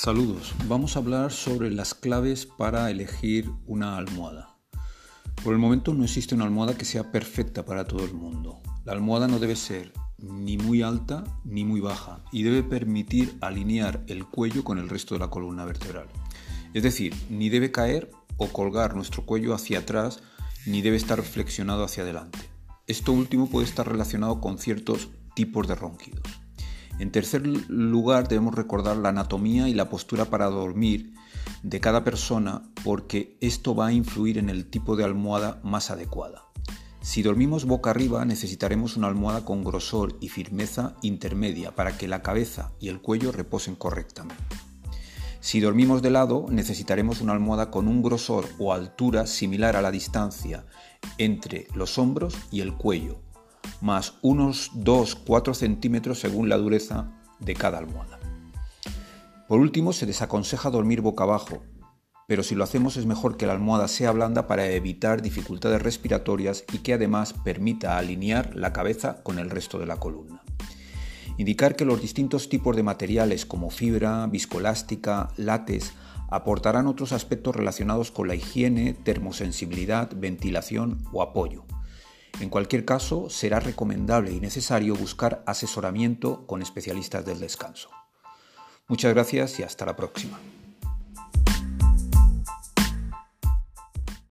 Saludos, vamos a hablar sobre las claves para elegir una almohada. Por el momento no existe una almohada que sea perfecta para todo el mundo. La almohada no debe ser ni muy alta ni muy baja y debe permitir alinear el cuello con el resto de la columna vertebral. Es decir, ni debe caer o colgar nuestro cuello hacia atrás ni debe estar flexionado hacia adelante. Esto último puede estar relacionado con ciertos tipos de ronquidos. En tercer lugar, debemos recordar la anatomía y la postura para dormir de cada persona porque esto va a influir en el tipo de almohada más adecuada. Si dormimos boca arriba necesitaremos una almohada con grosor y firmeza intermedia para que la cabeza y el cuello reposen correctamente. Si dormimos de lado necesitaremos una almohada con un grosor o altura similar a la distancia entre los hombros y el cuello más unos 2-4 centímetros según la dureza de cada almohada. Por último, se desaconseja dormir boca abajo, pero si lo hacemos es mejor que la almohada sea blanda para evitar dificultades respiratorias y que además permita alinear la cabeza con el resto de la columna. Indicar que los distintos tipos de materiales como fibra, viscoelástica, látex aportarán otros aspectos relacionados con la higiene, termosensibilidad, ventilación o apoyo. En cualquier caso, será recomendable y necesario buscar asesoramiento con especialistas del descanso. Muchas gracias y hasta la próxima.